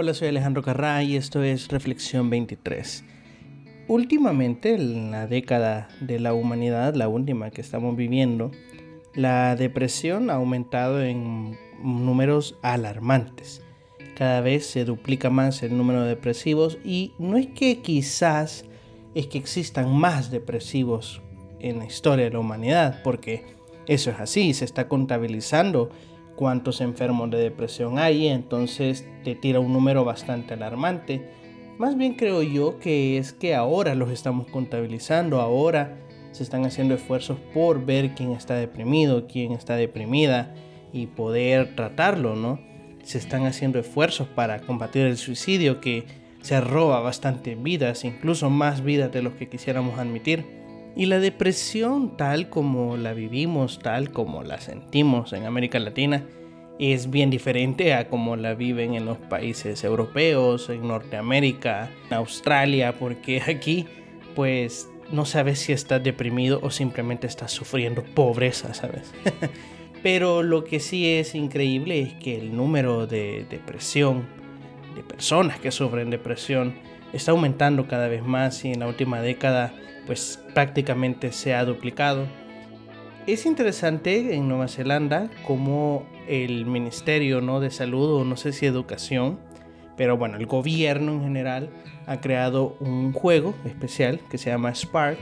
Hola, soy Alejandro Carrá y esto es Reflexión 23. Últimamente, en la década de la humanidad, la última que estamos viviendo, la depresión ha aumentado en números alarmantes. Cada vez se duplica más el número de depresivos y no es que quizás es que existan más depresivos en la historia de la humanidad, porque eso es así, se está contabilizando cuántos enfermos de depresión hay, entonces te tira un número bastante alarmante. Más bien creo yo que es que ahora los estamos contabilizando, ahora se están haciendo esfuerzos por ver quién está deprimido, quién está deprimida y poder tratarlo, ¿no? Se están haciendo esfuerzos para combatir el suicidio que se roba bastante vidas, incluso más vidas de los que quisiéramos admitir. Y la depresión tal como la vivimos, tal como la sentimos en América Latina, es bien diferente a como la viven en los países europeos, en Norteamérica, en Australia, porque aquí pues no sabes si estás deprimido o simplemente estás sufriendo pobreza, ¿sabes? Pero lo que sí es increíble es que el número de depresión, de personas que sufren depresión, está aumentando cada vez más y en la última década pues prácticamente se ha duplicado. Es interesante en Nueva Zelanda cómo el Ministerio ¿no? de Salud o no sé si Educación, pero bueno, el gobierno en general ha creado un juego especial que se llama Spark,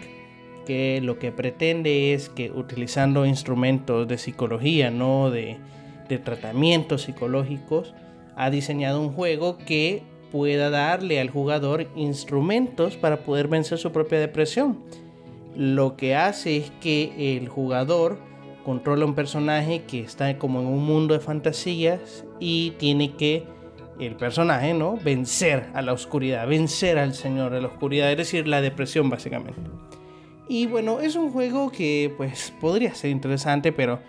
que lo que pretende es que utilizando instrumentos de psicología, no de, de tratamientos psicológicos, ha diseñado un juego que pueda darle al jugador instrumentos para poder vencer su propia depresión. Lo que hace es que el jugador controla un personaje que está como en un mundo de fantasías y tiene que el personaje, ¿no? Vencer a la oscuridad, vencer al Señor de la oscuridad, es decir, la depresión básicamente. Y bueno, es un juego que pues podría ser interesante, pero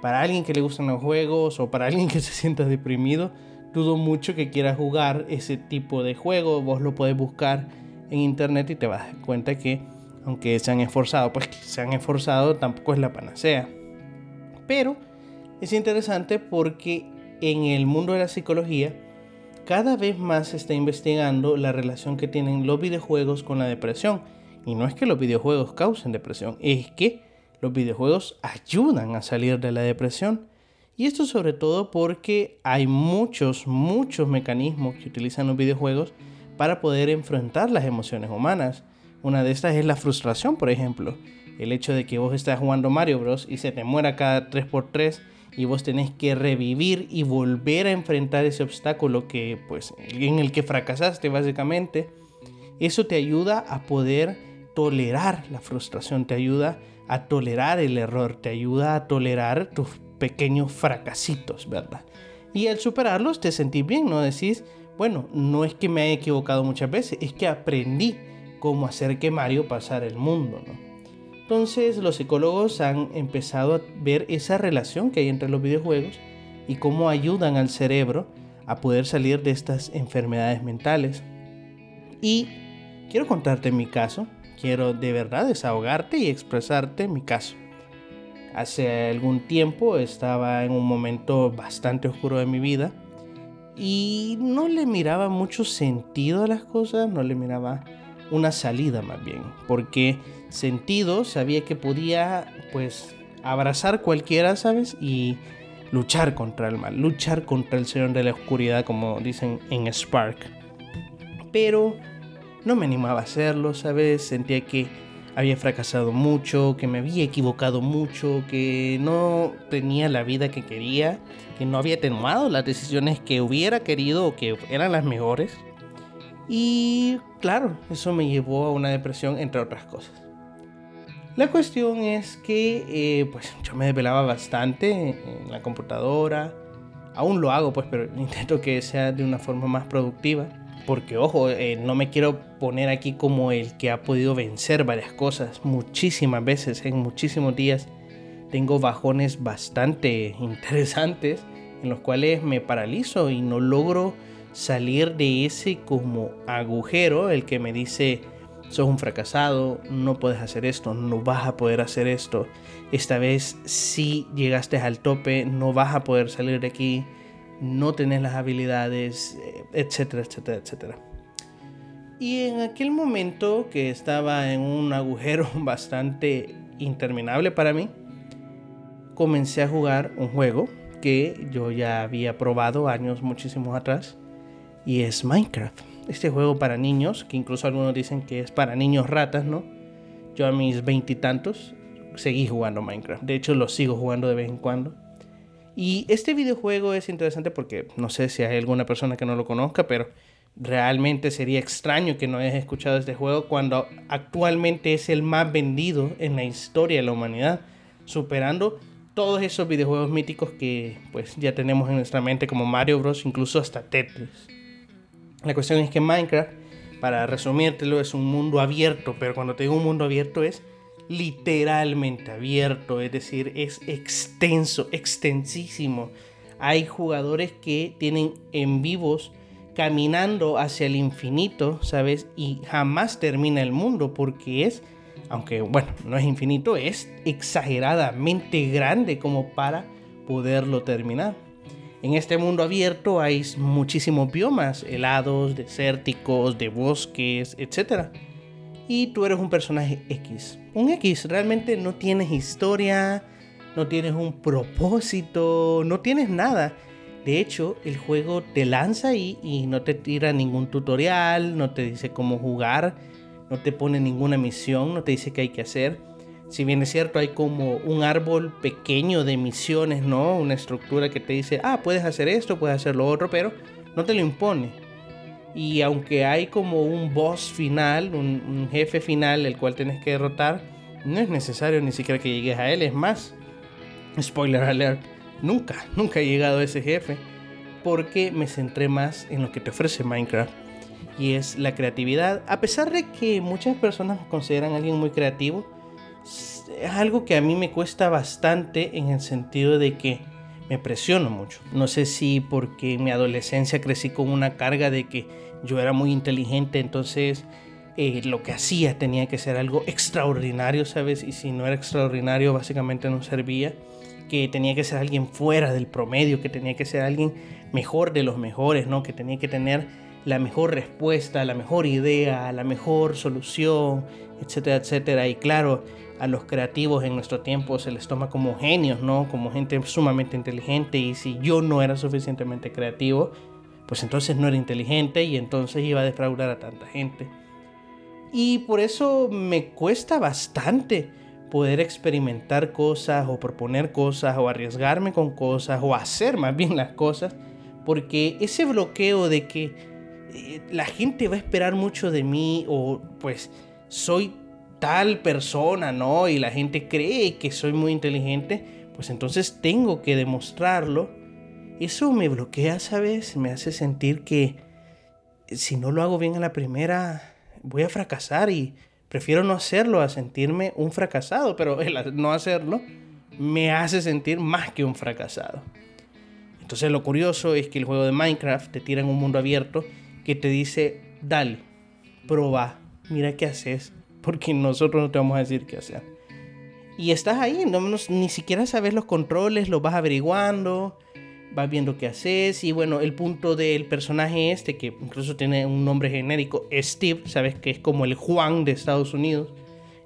para alguien que le gustan los juegos o para alguien que se sienta deprimido, dudo mucho que quiera jugar ese tipo de juego. Vos lo podés buscar en internet y te vas a dar cuenta que aunque se han esforzado, pues se han esforzado, tampoco es la panacea. Pero es interesante porque en el mundo de la psicología cada vez más se está investigando la relación que tienen los videojuegos con la depresión. Y no es que los videojuegos causen depresión, es que los videojuegos ayudan a salir de la depresión. Y esto sobre todo porque hay muchos, muchos mecanismos que utilizan los videojuegos para poder enfrentar las emociones humanas. Una de estas es la frustración, por ejemplo. El hecho de que vos estás jugando Mario Bros. y se te muera cada 3x3 y vos tenés que revivir y volver a enfrentar ese obstáculo que, pues, en el que fracasaste básicamente. Eso te ayuda a poder tolerar la frustración, te ayuda a tolerar el error, te ayuda a tolerar tus pequeños fracasitos, ¿verdad? Y al superarlos te sentís bien, ¿no? Decís, bueno, no es que me haya equivocado muchas veces, es que aprendí cómo hacer que Mario pasara el mundo, ¿no? Entonces los psicólogos han empezado a ver esa relación que hay entre los videojuegos y cómo ayudan al cerebro a poder salir de estas enfermedades mentales. Y quiero contarte mi caso, quiero de verdad desahogarte y expresarte mi caso. Hace algún tiempo estaba en un momento bastante oscuro de mi vida y no le miraba mucho sentido a las cosas, no le miraba una salida más bien, porque sentido sabía que podía pues abrazar cualquiera, ¿sabes? Y luchar contra el mal, luchar contra el Señor de la Oscuridad, como dicen en Spark. Pero no me animaba a hacerlo, ¿sabes? Sentía que había fracasado mucho, que me había equivocado mucho, que no tenía la vida que quería, que no había tomado las decisiones que hubiera querido o que eran las mejores. Y claro, eso me llevó a una depresión, entre otras cosas. La cuestión es que eh, pues yo me desvelaba bastante en la computadora. Aún lo hago, pues, pero intento que sea de una forma más productiva. Porque, ojo, eh, no me quiero poner aquí como el que ha podido vencer varias cosas. Muchísimas veces, en muchísimos días, tengo bajones bastante interesantes en los cuales me paralizo y no logro salir de ese como agujero, el que me dice, sos un fracasado, no puedes hacer esto, no vas a poder hacer esto. Esta vez si llegaste al tope, no vas a poder salir de aquí no tenés las habilidades, eh, etcétera, etcétera, etcétera. Y en aquel momento que estaba en un agujero bastante interminable para mí, comencé a jugar un juego que yo ya había probado años muchísimos atrás y es Minecraft. Este juego para niños, que incluso algunos dicen que es para niños ratas, ¿no? Yo a mis veintitantos seguí jugando Minecraft. De hecho, lo sigo jugando de vez en cuando. Y este videojuego es interesante porque no sé si hay alguna persona que no lo conozca, pero realmente sería extraño que no hayas escuchado este juego cuando actualmente es el más vendido en la historia de la humanidad, superando todos esos videojuegos míticos que pues ya tenemos en nuestra mente como Mario Bros, incluso hasta Tetris. La cuestión es que Minecraft, para resumírtelo, es un mundo abierto, pero cuando te digo un mundo abierto es literalmente abierto, es decir, es extenso, extensísimo. Hay jugadores que tienen en vivos caminando hacia el infinito, ¿sabes? Y jamás termina el mundo porque es, aunque bueno, no es infinito, es exageradamente grande como para poderlo terminar. En este mundo abierto hay muchísimos biomas, helados, desérticos, de bosques, etc. Y tú eres un personaje X. Un X, realmente no tienes historia, no tienes un propósito, no tienes nada de hecho, el juego te lanza ahí y no te tira ningún tutorial, no te dice cómo jugar, no te pone ninguna misión, no te dice qué hay que hacer. Si bien es cierto, hay como un árbol pequeño de misiones, ¿no? Una estructura que te dice, ah, puedes hacer esto, puedes hacer lo otro, pero no te lo impone. Y aunque hay como un boss final, un, jefe final, el cual tienes que derrotar, no es necesario ni siquiera que llegues a él. Es más, spoiler alert, Nunca, nunca he llegado a ese jefe porque me centré más en lo que te ofrece Minecraft y es la creatividad. A pesar de que muchas personas me consideran alguien muy creativo, es algo que a mí me cuesta bastante en el sentido de que me presiono mucho. No sé si porque en mi adolescencia crecí con una carga de que yo era muy inteligente, entonces eh, lo que hacía tenía que ser algo extraordinario, ¿sabes? Y si no era extraordinario, básicamente no servía que tenía que ser alguien fuera del promedio, que tenía que ser alguien mejor de los mejores, ¿no? Que tenía que tener la mejor respuesta, la mejor idea, la mejor solución, etcétera, etcétera. Y claro, a los creativos en nuestro tiempo se les toma como genios, ¿no? Como gente sumamente inteligente y si yo no era suficientemente creativo, pues entonces no era inteligente y entonces iba a defraudar a tanta gente. Y por eso me cuesta bastante poder experimentar cosas o proponer cosas o arriesgarme con cosas o hacer más bien las cosas, porque ese bloqueo de que eh, la gente va a esperar mucho de mí o pues soy tal persona, ¿no? Y la gente cree que soy muy inteligente, pues entonces tengo que demostrarlo. Eso me bloquea, ¿sabes? Me hace sentir que si no lo hago bien a la primera, voy a fracasar y Prefiero no hacerlo a sentirme un fracasado, pero el no hacerlo me hace sentir más que un fracasado. Entonces lo curioso es que el juego de Minecraft te tira en un mundo abierto que te dice, dale, proba, mira qué haces, porque nosotros no te vamos a decir qué hacer. Y estás ahí, no, ni siquiera sabes los controles, los vas averiguando, vas viendo qué haces. Y bueno, el punto del personaje este, que incluso tiene un nombre genérico, Steve, sabes que es como el Juan de Estados Unidos.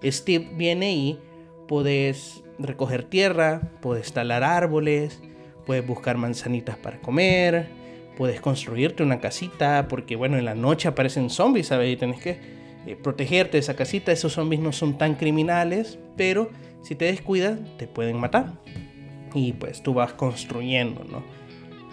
Steve viene y puedes recoger tierra, puedes talar árboles, puedes buscar manzanitas para comer, puedes construirte una casita, porque bueno, en la noche aparecen zombies, ¿sabes? Y tienes que eh, protegerte de esa casita. Esos zombies no son tan criminales, pero si te descuidas, te pueden matar. Y pues tú vas construyendo, ¿no?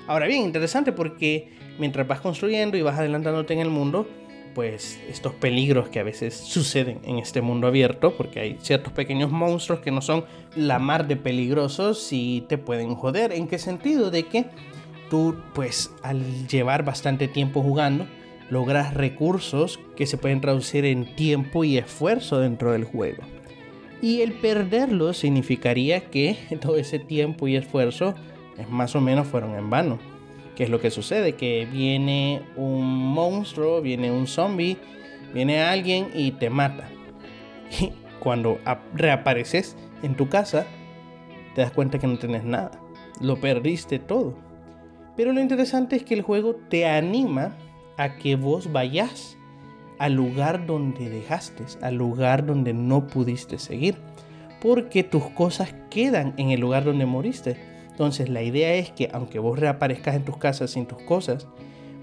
Ahora bien, interesante porque mientras vas construyendo y vas adelantándote en el mundo, pues estos peligros que a veces suceden en este mundo abierto, porque hay ciertos pequeños monstruos que no son la mar de peligrosos y te pueden joder. ¿En qué sentido? De que tú, pues al llevar bastante tiempo jugando, logras recursos que se pueden traducir en tiempo y esfuerzo dentro del juego. Y el perderlo significaría que todo ese tiempo y esfuerzo más o menos fueron en vano. ¿Qué es lo que sucede? Que viene un monstruo, viene un zombie, viene alguien y te mata. Y cuando reapareces en tu casa, te das cuenta que no tienes nada. Lo perdiste todo. Pero lo interesante es que el juego te anima a que vos vayas al lugar donde dejaste, al lugar donde no pudiste seguir, porque tus cosas quedan en el lugar donde moriste. Entonces la idea es que aunque vos reaparezcas en tus casas sin tus cosas,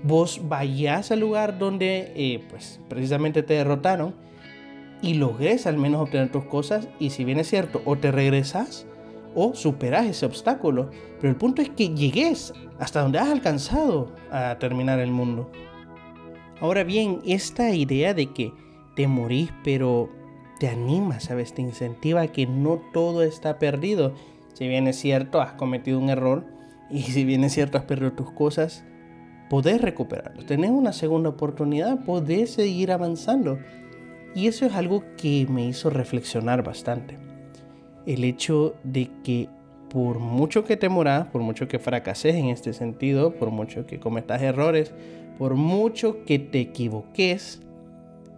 vos vayas al lugar donde eh, pues precisamente te derrotaron y logres al menos obtener tus cosas y si bien es cierto o te regresas o superas ese obstáculo pero el punto es que llegues hasta donde has alcanzado a terminar el mundo ahora bien esta idea de que te morís pero te anima sabes te incentiva a que no todo está perdido si bien es cierto has cometido un error y si bien es cierto has perdido tus cosas podés recuperarlo, tenés una segunda oportunidad, podés seguir avanzando. Y eso es algo que me hizo reflexionar bastante. El hecho de que por mucho que te moras, por mucho que fracases en este sentido, por mucho que cometas errores, por mucho que te equivoques,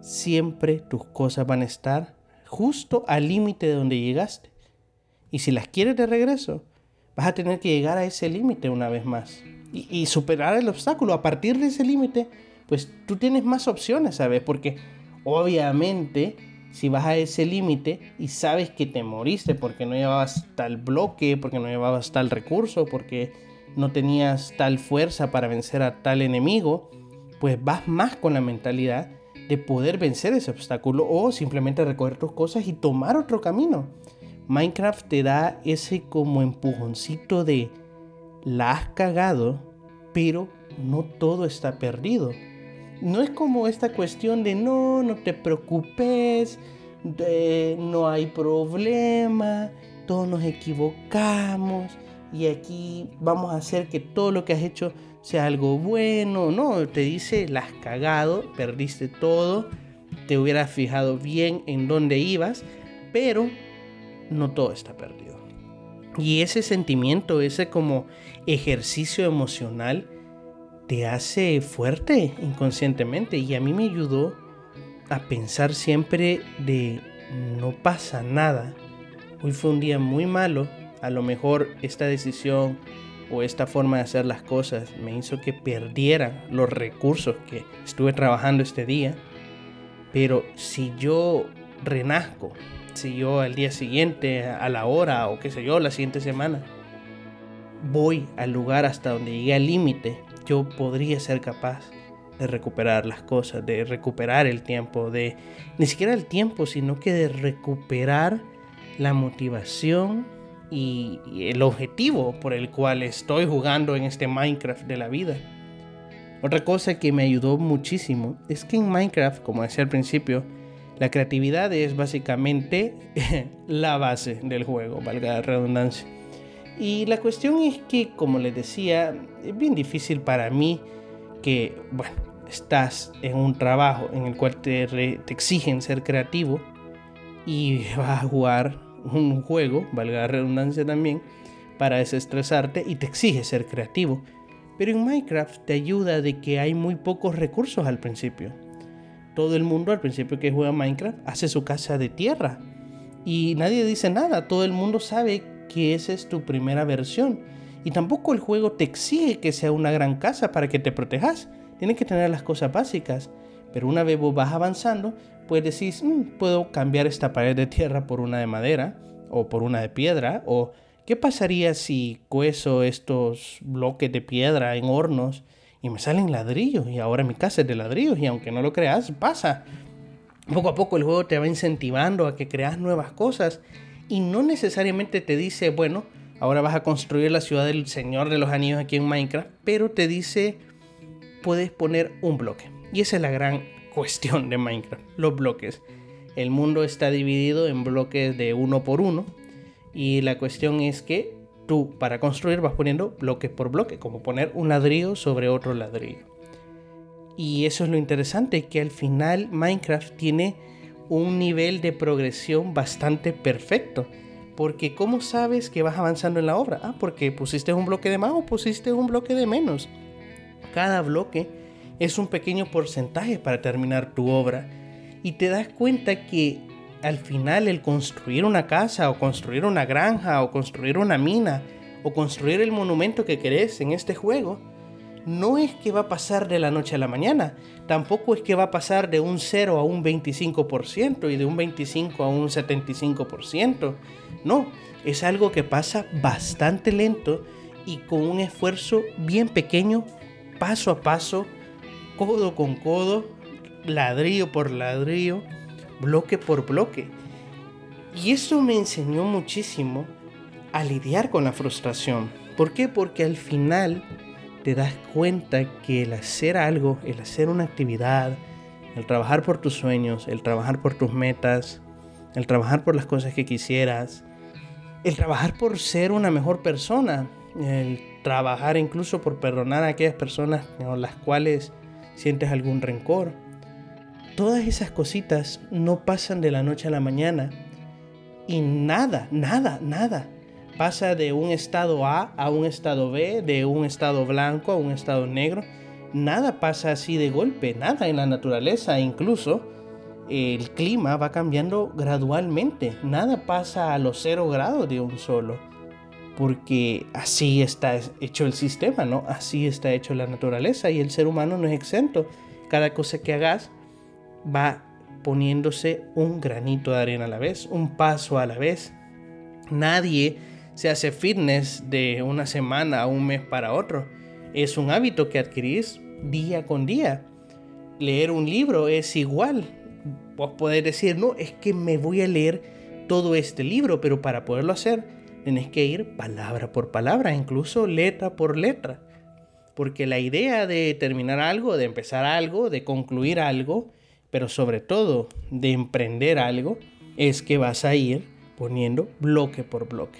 siempre tus cosas van a estar justo al límite de donde llegaste. Y si las quieres de regreso, vas a tener que llegar a ese límite una vez más y, superar el obstáculo. A partir de ese límite, pues tú tienes más opciones, ¿sabes? Porque obviamente si vas a ese límite y sabes que te moriste porque no llevabas tal bloque, porque no llevabas tal recurso, porque no tenías tal fuerza para vencer a tal enemigo, pues vas más con la mentalidad de poder vencer ese obstáculo o simplemente recoger tus cosas y tomar otro camino. Minecraft te da ese como empujoncito de la has cagado, pero no todo está perdido. No es como esta cuestión de no, no te preocupes, no hay problema, todos nos equivocamos y aquí vamos a hacer que todo lo que has hecho sea algo bueno. No, te dice, la cagado, perdiste todo, te hubieras fijado bien en dónde ibas, pero no todo está perdido. Y ese sentimiento, ese como ejercicio emocional, te hace fuerte inconscientemente. Y a mí me ayudó a pensar siempre de no pasa nada. Hoy fue un día muy malo. A lo mejor esta decisión o esta forma de hacer las cosas me hizo que perdiera los recursos que estuve trabajando este día. Pero si yo renazco, si yo al día siguiente, a la hora o qué sé yo, la siguiente semana, voy al lugar hasta donde llegué al límite, yo podría ser capaz de recuperar las cosas, de recuperar el tiempo, de ni siquiera el tiempo, sino que de recuperar la motivación y, el objetivo por el cual estoy jugando en este Minecraft de la vida. Otra cosa que me ayudó muchísimo es que en Minecraft, como decía al principio, la creatividad es básicamente la base del juego, valga la redundancia. Y la cuestión es que, como les decía, es bien difícil para mí que, bueno, estás en un trabajo en el cual te, te exigen ser creativo y vas a jugar un juego, valga la redundancia también, para desestresarte y te exige ser creativo. Pero en Minecraft te ayuda de que hay muy pocos recursos al principio todo el mundo al principio que juega Minecraft hace su casa de tierra. Y nadie dice nada, todo el mundo sabe que esa es tu primera versión. Y tampoco el juego te exige que sea una gran casa para que te protejas. Tienes que tener las cosas básicas. Pero una vez vos vas avanzando, pues decís, mm, puedo cambiar esta pared de tierra por una de madera o por una de piedra. O qué pasaría si cueso estos bloques de piedra en hornos y me salen ladrillos y ahora mi casa es de ladrillos y aunque no lo creas, pasa. Poco a poco el juego te va incentivando a que creas nuevas cosas y no necesariamente te dice, bueno, ahora vas a construir la ciudad del Señor de los Anillos aquí en Minecraft, pero te dice, puedes poner un bloque. Y esa es la gran cuestión de Minecraft, los bloques. El mundo está dividido en bloques de uno por uno y la cuestión es que tú para construir vas poniendo bloque por bloque, como poner un ladrillo sobre otro ladrillo. Y eso es lo interesante, que al final Minecraft tiene un nivel de progresión bastante perfecto. Porque ¿cómo sabes que vas avanzando en la obra? Ah, porque pusiste un bloque de más o pusiste un bloque de menos. Cada bloque es un pequeño porcentaje para terminar tu obra. Y te das cuenta que al final el construir una casa o construir una granja o construir una mina o construir el monumento que querés en este juego, no es que va a pasar de la noche a la mañana, tampoco es que va a pasar de un 0 a un 25% y de un 25 a un 75%. No, es algo que pasa bastante lento y con un esfuerzo bien pequeño, paso a paso, codo con codo, ladrillo por ladrillo, bloque por bloque. Y eso me enseñó muchísimo a lidiar con la frustración. ¿Por qué? Porque al final te das cuenta que el hacer algo, el hacer una actividad, el trabajar por tus sueños, el trabajar por tus metas, el trabajar por las cosas que quisieras, el trabajar por ser una mejor persona, el trabajar incluso por perdonar a aquellas personas con las cuales sientes algún rencor. Todas esas cositas no pasan de la noche a la mañana y nada, nada, nada pasa de un estado A a un estado B, de un estado blanco a un estado negro. Nada pasa así de golpe, nada en la naturaleza, incluso el clima va cambiando gradualmente. Nada pasa a los cero grados de un solo, porque así está hecho el sistema, ¿no? Así está hecho la naturaleza y el ser humano no es exento. Cada cosa que hagas va poniéndose un granito de arena a la vez, un paso a la vez. Nadie se hace fitness de una semana a un mes para otro. Es un hábito que adquirís día con día. Leer un libro es igual. Vos podés decir, no, es que me voy a leer todo este libro, pero para poderlo hacer tenés que ir palabra por palabra, incluso letra por letra. Porque la idea de terminar algo, de empezar algo, de concluir algo, pero sobre todo de emprender algo, es que vas a ir poniendo bloque por bloque.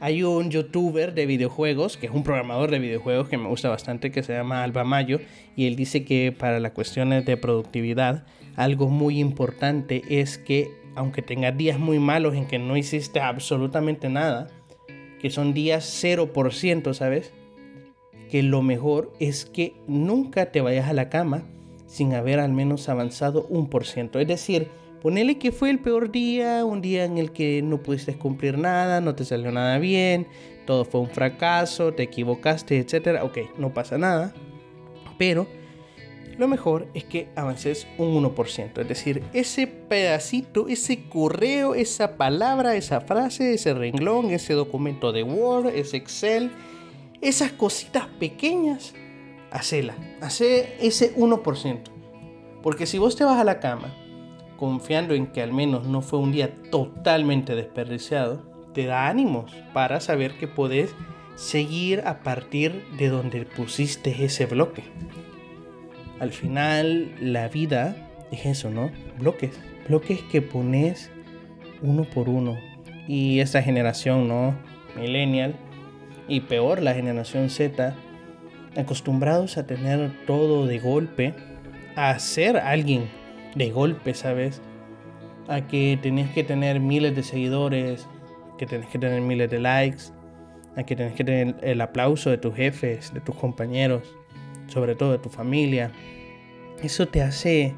Hay un youtuber de videojuegos, que es un programador de videojuegos que me gusta bastante, que se llama Alba Mayo, y él dice que para las cuestiones de productividad, algo muy importante es que aunque tengas días muy malos en que no hiciste absolutamente nada, que son días 0%, ¿sabes? Que lo mejor es que nunca te vayas a la cama sin haber al menos avanzado un por ciento. Es decir, Ponele que fue el peor día, un día en el que no pudiste cumplir nada, no te salió nada bien, todo fue un fracaso, te equivocaste, etc. Ok, no pasa nada. Pero lo mejor es que avances un 1%. Es decir, ese pedacito, ese correo, esa palabra, esa frase, ese renglón, ese documento de Word, ese Excel, esas cositas pequeñas, hacela. Hace ese 1%. Porque si vos te vas a la cama confiando en que al menos no fue un día totalmente desperdiciado, te da ánimos para saber que puedes seguir a partir de donde pusiste ese bloque. Al final, la vida es eso, ¿no? Bloques. Bloques que pones uno por uno. Y esta generación, ¿no? Millennial. Y peor, la generación Z. Acostumbrados a tener todo de golpe. A ser alguien de golpe, ¿sabes? A que tenés que tener miles de seguidores, que tenés que tener miles de likes, a que tenés que tener el aplauso de tus jefes, de tus compañeros, sobre todo de tu familia. Eso te hace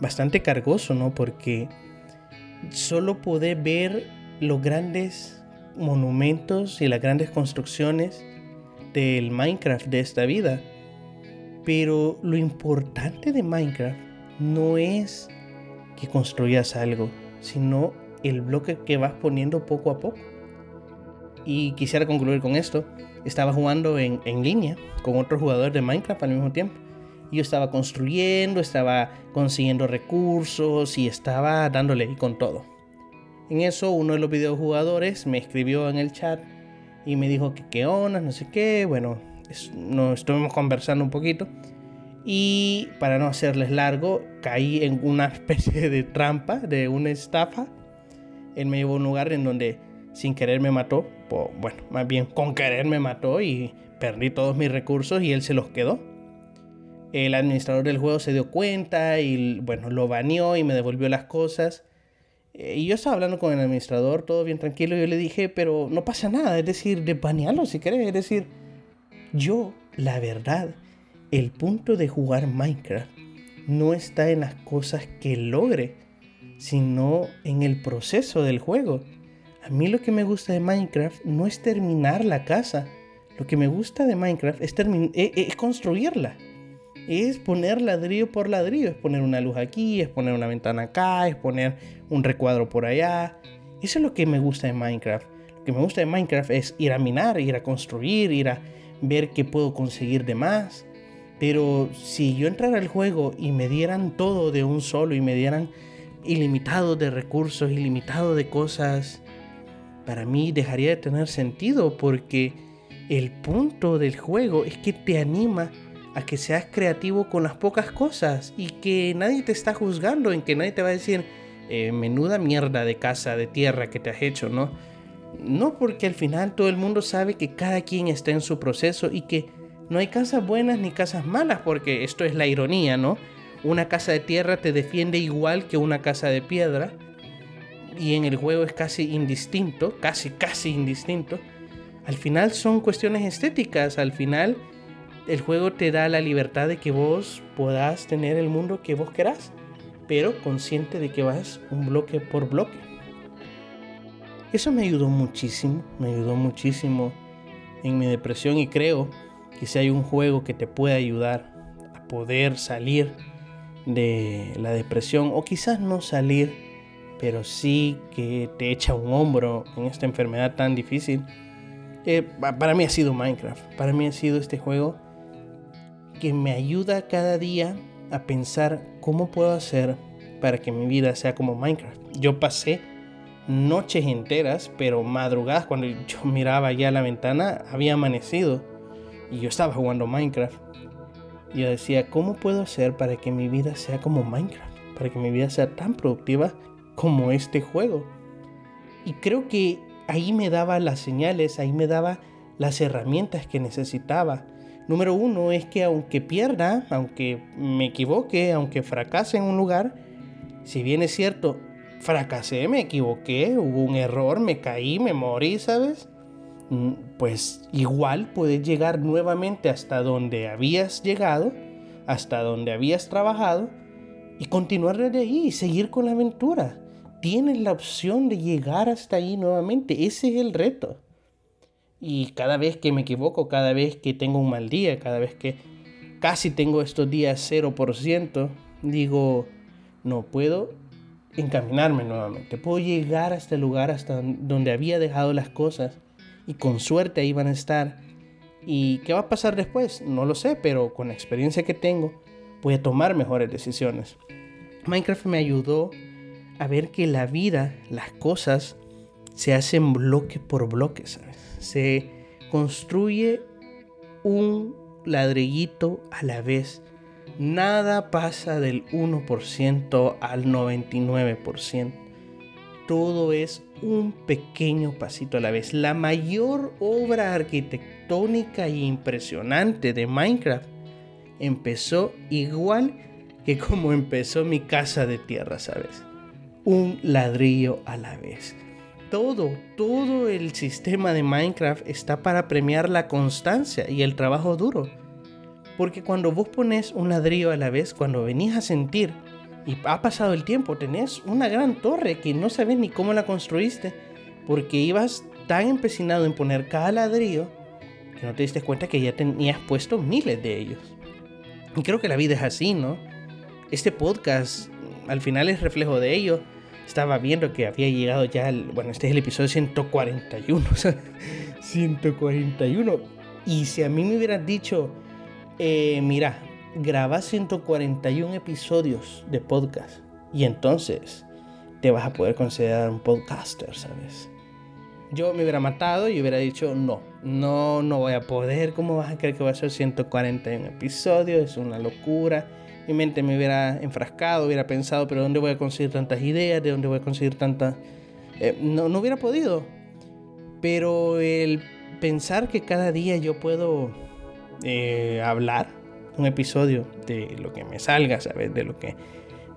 bastante cargoso, ¿no? Porque solo podés ver los grandes monumentos y las grandes construcciones del Minecraft de esta vida. Pero lo importante de Minecraft no es que construyas algo, sino el bloque que vas poniendo poco a poco. Y quisiera concluir con esto. Estaba jugando en, línea con otro jugador de Minecraft al mismo tiempo. Yo estaba construyendo, estaba consiguiendo recursos y estaba dándole con todo. En eso uno de los videojugadores me escribió en el chat y me dijo que qué onda, no sé qué. Bueno, nos estuvimos conversando un poquito. Y para no hacerles largo, caí en una especie de trampa, de una estafa. Él me llevó a un lugar en donde sin querer me mató. Bueno, más bien con querer me mató y perdí todos mis recursos y él se los quedó. El administrador del juego se dio cuenta y bueno, lo baneó y me devolvió las cosas. Eh, y yo estaba hablando con el administrador, todo bien tranquilo, y yo le dije, pero no pasa nada, es decir, de banearlo si querés, es decir, yo, la verdad, el punto de jugar Minecraft no está en las cosas que logre, sino en el proceso del juego. A mí lo que me gusta de Minecraft no es terminar la casa. Lo que me gusta de Minecraft es, e, e, es construirla. Es poner ladrillo por ladrillo. Es poner una luz aquí, es poner una ventana acá, es poner un recuadro por allá. Eso es lo que me gusta de Minecraft. Lo que me gusta de Minecraft es ir a minar, ir a construir, ir a ver qué puedo conseguir de más. Pero si yo entrara al juego y me dieran todo de un solo y me dieran ilimitado de recursos, ilimitado de cosas, para mí dejaría de tener sentido porque el punto del juego es que te anima a que seas creativo con las pocas cosas y que nadie te está juzgando, en que nadie te va a decir, eh, menuda mierda de casa, de tierra que te has hecho, ¿no? No porque al final todo el mundo sabe que cada quien está en su proceso y que no hay casas buenas ni casas malas, porque esto es la ironía, ¿no? Una casa de tierra te defiende igual que una casa de piedra y en el juego es casi indistinto, casi, casi indistinto. Al final son cuestiones estéticas, al final el juego te da la libertad de que vos puedas tener el mundo que vos querás, pero consciente de que vas un bloque por bloque. Eso me ayudó muchísimo, me ayudó muchísimo en mi depresión y creo que si hay un juego que te puede ayudar a poder salir de la depresión o quizás no salir, pero sí que te echa un hombro en esta enfermedad tan difícil. Eh, para mí ha sido Minecraft, para mí ha sido este juego que me ayuda cada día a pensar cómo puedo hacer para que mi vida sea como Minecraft. Yo pasé noches enteras, pero madrugadas, cuando yo miraba ya la ventana, había amanecido y yo estaba jugando Minecraft. Yo decía, ¿cómo puedo hacer para que mi vida sea como Minecraft? Para que mi vida sea tan productiva como este juego. Y creo que ahí me daba las señales, ahí me daba las herramientas que necesitaba. Número uno es que aunque pierda, aunque me equivoque, aunque fracase en un lugar, si bien es cierto, fracasé, me equivoqué, hubo un error, me caí, me morí, ¿sabes? Mm, pues igual puedes llegar nuevamente hasta donde habías llegado, hasta donde habías trabajado y continuar desde ahí y seguir con la aventura tienes la opción de llegar hasta ahí nuevamente. Ese es el reto. Y cada vez que me equivoco, cada vez que tengo un mal día, cada vez que casi tengo estos días 0%, digo, no puedo encaminarme nuevamente. Puedo llegar hasta el lugar hasta donde había dejado las cosas y con suerte ahí van a estar. ¿Y qué va a pasar después? No lo sé, pero con la experiencia que tengo voy a tomar mejores decisiones. Minecraft me ayudó a ver que la vida, las cosas, se hacen bloque por bloque, ¿sabes? Se construye un ladrillito a la vez. Nada pasa del 1% al 99%. Todo es un pequeño pasito a la vez. La mayor obra arquitectónica e impresionante de Minecraft empezó igual que como empezó mi casa de tierra, ¿sabes? Un ladrillo a la vez. Todo, todo el sistema de Minecraft está para premiar la constancia y el trabajo duro. Porque cuando vos pones un ladrillo a la vez, cuando venís a sentir y ha pasado el tiempo, tenés una gran torre que no sabes ni cómo la construiste, porque ibas tan empecinado en poner cada ladrillo que no te diste cuenta que ya tenías puesto miles de ellos. Y creo que la vida es así, ¿no? Este podcast al final es reflejo de ello estaba viendo que había llegado ya, bueno, este es el episodio 141, o sea, 141. Y si a mí me hubieran dicho, eh, mira, graba 141 episodios de podcast y entonces te vas a poder considerar un podcaster, ¿sabes? Yo me hubiera matado y hubiera dicho, no, no, no voy a poder, ¿cómo vas a creer que va a ser 141 episodios? Es una locura mi mente me hubiera enfrascado, hubiera pensado, pero ¿dónde voy a conseguir tantas ideas? ¿De dónde voy a conseguir tantas...? Eh, no, no hubiera podido. Pero el pensar que cada día yo puedo eh, hablar un episodio de lo que me salga, ¿sabes? De lo que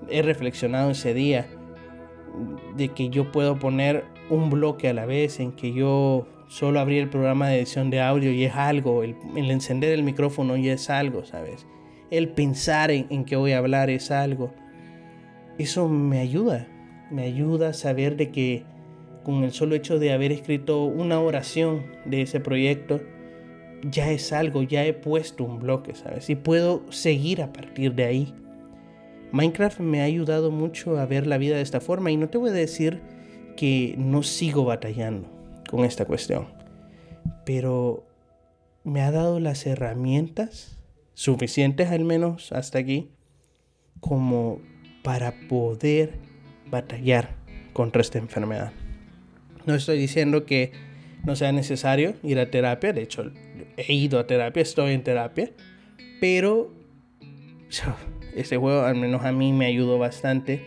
he reflexionado ese día, de que yo puedo poner un bloque a la vez, en que yo solo abrí el programa de edición de audio y es algo, el, el encender el micrófono y es algo, ¿sabes? El pensar en, en qué voy a hablar es algo. Eso me ayuda, me ayuda a saber de que con el solo hecho de haber escrito una oración de ese proyecto, ya es algo, ya he puesto un bloque, ¿sabes? Y puedo seguir a partir de ahí. Minecraft me ha ayudado mucho a ver la vida de esta forma y no te voy a decir que no sigo batallando con esta cuestión, pero me ha dado las herramientas suficientes al menos hasta aquí como para poder batallar contra esta enfermedad. No estoy diciendo que no sea necesario ir a terapia, de hecho he ido a terapia, estoy en terapia, pero este juego al menos a mí me ayudó bastante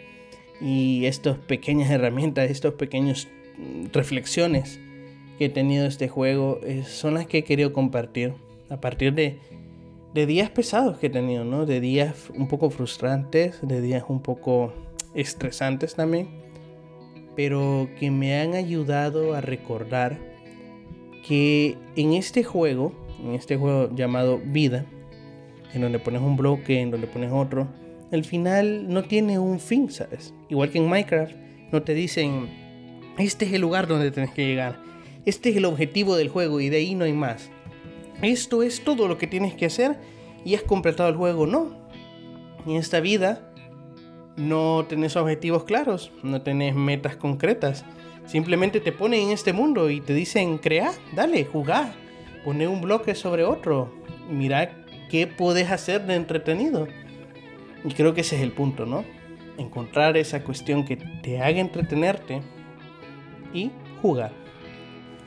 y estas pequeñas herramientas, estas pequeñas mm, reflexiones que he tenido este juego eh, son las que he querido compartir a partir de, de días pesados que he tenido, ¿no? De días un poco frustrantes, de días un poco estresantes también, pero que me han ayudado a recordar que en este juego, en este juego llamado Vida, en donde pones un bloque, en donde pones otro, el final no tiene un fin, ¿sabes? Igual que en Minecraft, no te dicen, este es el lugar donde tienes que llegar, este es el objetivo del juego y de ahí no hay más. Esto es todo lo que tienes que hacer y has completado el juego, no. En esta vida no tenés objetivos claros, no tenés metas concretas. Simplemente te ponen en este mundo y te dicen, crea, dale, jugá, pone un bloque sobre otro, mira qué puedes hacer de entretenido. Y creo que ese es el punto, ¿no? Encontrar esa cuestión que te haga entretenerte y jugar.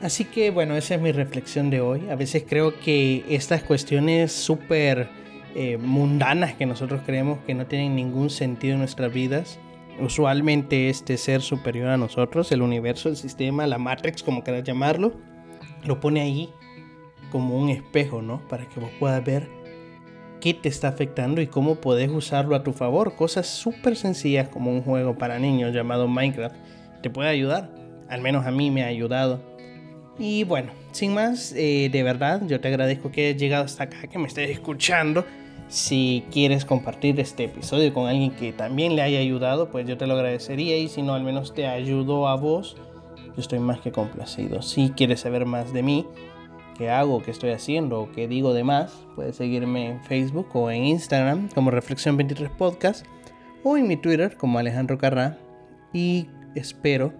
Así que bueno, esa es mi reflexión de hoy. A veces creo que estas cuestiones súper eh, mundanas que nosotros creemos que no tienen ningún sentido en nuestras vidas, usualmente este ser superior a nosotros, el universo, el sistema, la Matrix, como quieras llamarlo, lo pone ahí como un espejo, ¿no? Para que vos puedas ver qué te está afectando y cómo puedes usarlo a tu favor. Cosas súper sencillas como un juego para niños llamado Minecraft te puede ayudar. Al menos a mí me ha ayudado. Y bueno, sin más, eh, de verdad, yo te agradezco que hayas llegado hasta acá, que me estés escuchando. Si quieres compartir este episodio con alguien que también le haya ayudado, pues yo te lo agradecería. Y si no, al menos te ayudó a vos, yo estoy más que complacido. Si quieres saber más de mí, qué hago, qué estoy haciendo o qué digo de más, puedes seguirme en Facebook o en Instagram como Reflexión 23 Podcast o en mi Twitter como Alejandro Carrá y espero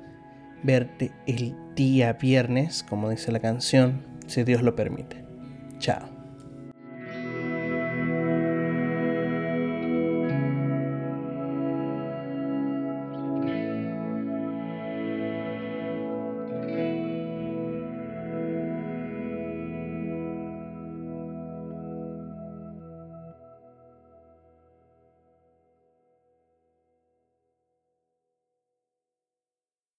verte el día viernes, como dice la canción, si Dios lo permite. Chao.